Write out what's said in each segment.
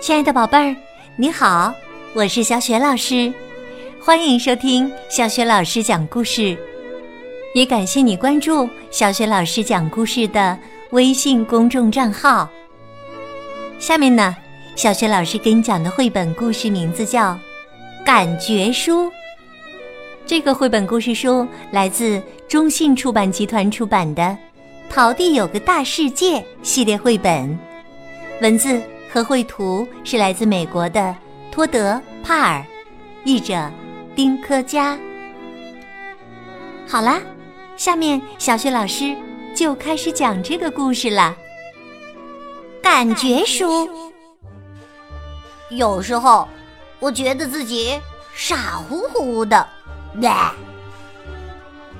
亲爱的宝贝儿，你好，我是小雪老师，欢迎收听小雪老师讲故事，也感谢你关注小雪老师讲故事的微信公众账号。下面呢，小雪老师给你讲的绘本故事名字叫《感觉书》。这个绘本故事书来自中信出版集团出版的《淘地有个大世界》系列绘本，文字和绘图是来自美国的托德·帕尔，译者丁科佳。好啦，下面小雪老师就开始讲这个故事了。感觉书，有时候我觉得自己傻乎乎的。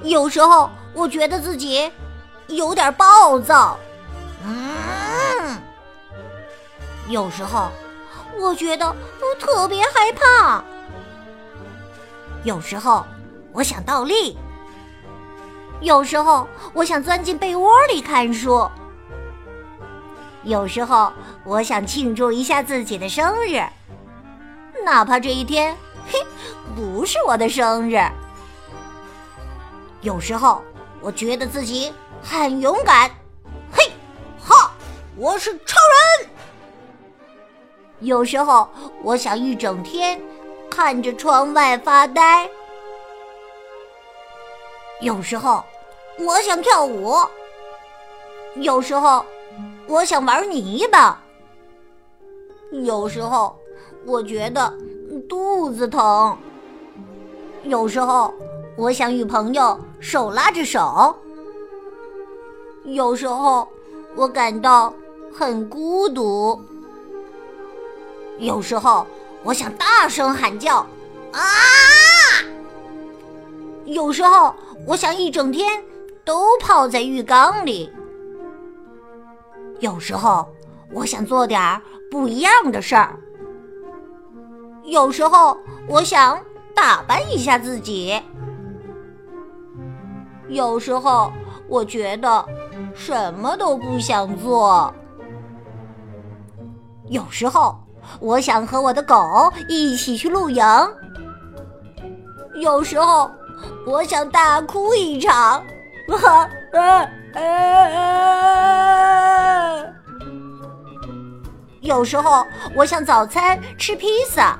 有时候我觉得自己有点暴躁，有时候我觉得我特别害怕，有时候我想倒立，有时候我想钻进被窝里看书，有时候我想庆祝一下自己的生日，哪怕这一天。嘿，不是我的生日。有时候我觉得自己很勇敢，嘿，哈，我是超。有时候我想一整天看着窗外发呆。有时候我想跳舞。有时候我想玩泥巴。有时候我觉得。肚子疼，有时候我想与朋友手拉着手，有时候我感到很孤独，有时候我想大声喊叫啊，有时候我想一整天都泡在浴缸里，有时候我想做点不一样的事儿。有时候我想打扮一下自己，有时候我觉得什么都不想做，有时候我想和我的狗一起去露营，有时候我想大哭一场，啊啊啊！有时候我想早餐吃披萨。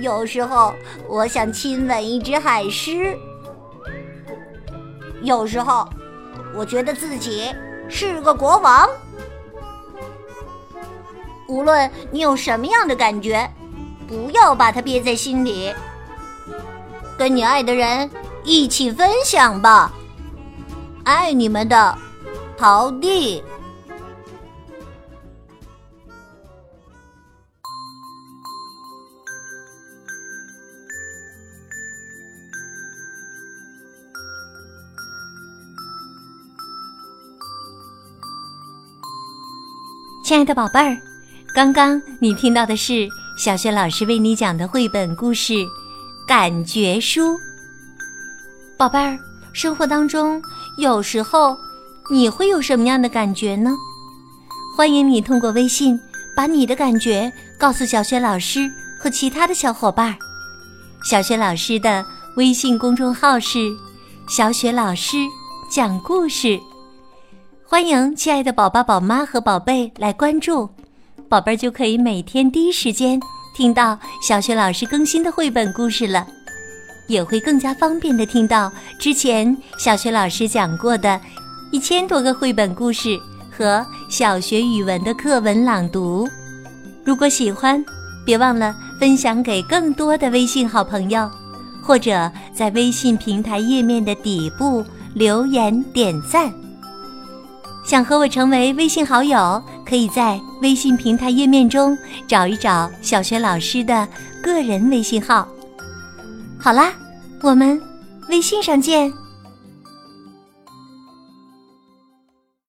有时候我想亲吻一只海狮，有时候我觉得自己是个国王。无论你有什么样的感觉，不要把它憋在心里，跟你爱的人一起分享吧。爱你们的陶弟。亲爱的宝贝儿，刚刚你听到的是小雪老师为你讲的绘本故事《感觉书》。宝贝儿，生活当中有时候你会有什么样的感觉呢？欢迎你通过微信把你的感觉告诉小雪老师和其他的小伙伴。小雪老师的微信公众号是“小雪老师讲故事”。欢迎亲爱的宝宝、宝妈和宝贝来关注，宝贝儿就可以每天第一时间听到小学老师更新的绘本故事了，也会更加方便的听到之前小学老师讲过的一千多个绘本故事和小学语文的课文朗读。如果喜欢，别忘了分享给更多的微信好朋友，或者在微信平台页面的底部留言点赞。想和我成为微信好友，可以在微信平台页面中找一找小学老师的个人微信号。好啦，我们微信上见。